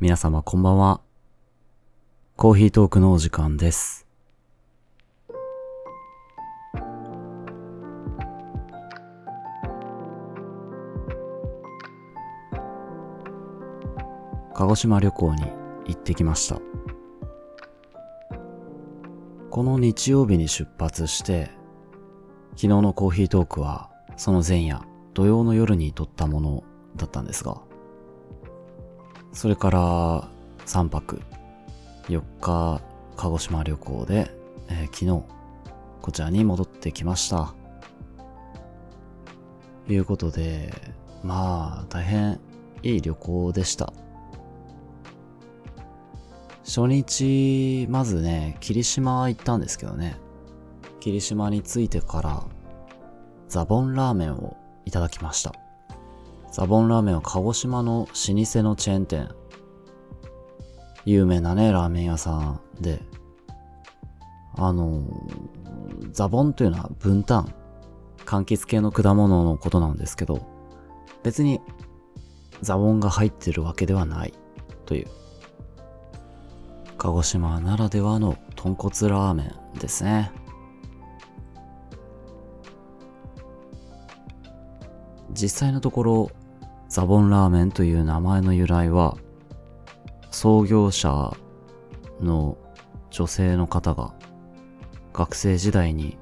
皆様こんばんは。コーヒートークのお時間です。鹿児島旅行に行ってきました。この日曜日に出発して、昨日のコーヒートークはその前夜、土曜の夜に撮ったものだったんですが、それから3泊4日鹿児島旅行で、えー昨日こちらに戻ってきました。ということで、まあ大変いい旅行でした。初日、まずね、霧島行ったんですけどね。霧島に着いてから、ザボンラーメンをいただきました。ザボンラーメンは鹿児島の老舗のチェーン店。有名なね、ラーメン屋さんで、あのザボンというのは分担。柑橘系の果物のことなんですけど、別にザボンが入ってるわけではないという。鹿児島ならではの豚骨ラーメンですね。実際のところ、ザボンラーメンという名前の由来は、創業者の女性の方が学生時代に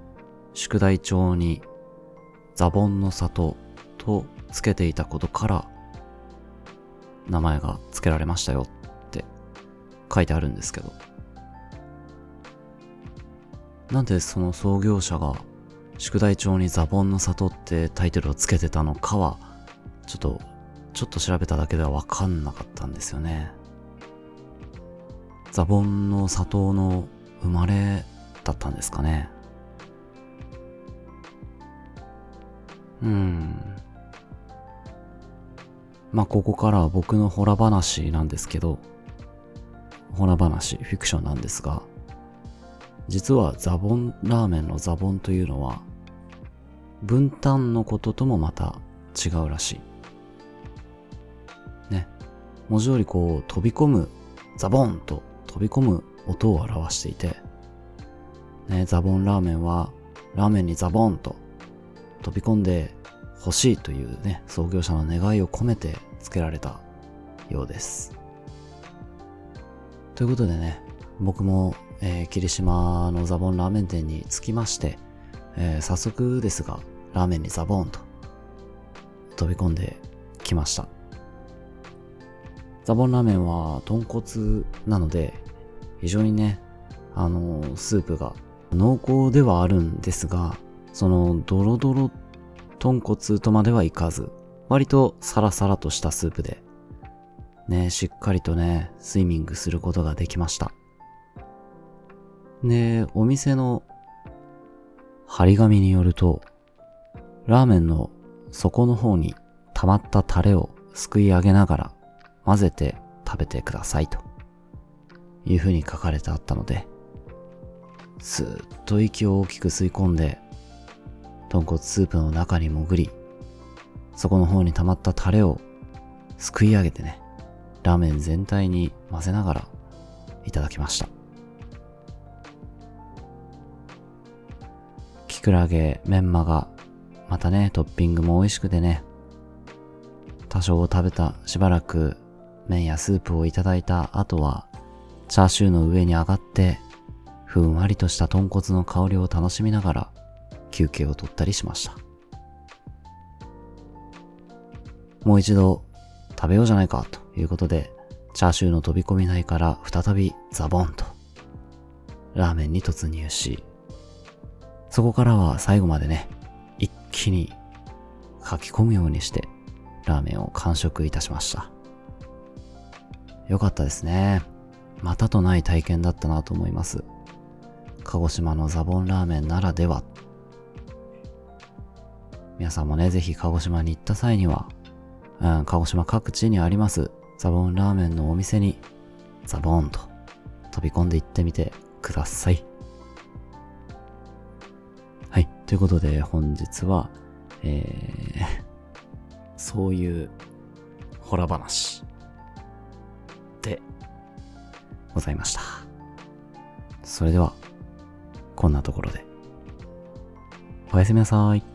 宿題帳にザボンの里とつけていたことから名前が付けられましたよって書いてあるんですけど。なんでその創業者が宿題帳にザボンの里ってタイトルをつけてたのかはちょっとちょっと調べただけではわかんなかったんですよね。ザボンの里の生まれだったんですかね。うん。まあここからは僕のホラ話なんですけどホラ話フィクションなんですが実はザボンラーメンのザボンというのは分担のことともまた違うらしい。文字通りこう飛び込むザボンと飛び込む音を表していてねザボンラーメンはラーメンにザボンと飛び込んで欲しいというね創業者の願いを込めて付けられたようです。ということでね僕も、えー霧島のザボンラーメン店に着きまして、えー早速ですがラーメンにザボンと飛び込んできました。ザボンラーメンは豚骨なので非常にねあのスープが濃厚ではあるんですがそのドロドロ豚骨とまではいかず割とサラサラとしたスープでねしっかりとねスイミングすることができました。でお店の張り紙によるとラーメンの底の方に溜まったタレをすくい上げながら混ぜて食べてくださいと。いう風に書かれてあったのでスーッと息を大きく吸い込んで豚骨スープの中に潜りそこの方に溜まったタレをすくい上げてねラーメン全体に混ぜながらいただきました。キクラゲメンマがまたねトッピングも美味しくてね多少食べたしばらく麺やスープをいただいた後はチャーシューの上に上がってふんわりとした豚骨の香りを楽しみながら休憩をとったりしました。もう一度食べようじゃないかということでチャーシューの飛び込み台から再びザボンとラーメンに突入しそこからは最後までね一気に書き込むようにしてラーメンを完食いたしました。よかったですね。またとない体験だったなと思います。鹿児島のザボンラーメンならでは。皆さんもねぜひ鹿児島に行った際には、うん、鹿児島各地にありますザボンラーメンのお店にザボンと飛び込んで行ってみてください。はいということで本日はえー、そういうホラ話。でございました。それでは、こんなところで。おやすみなさい。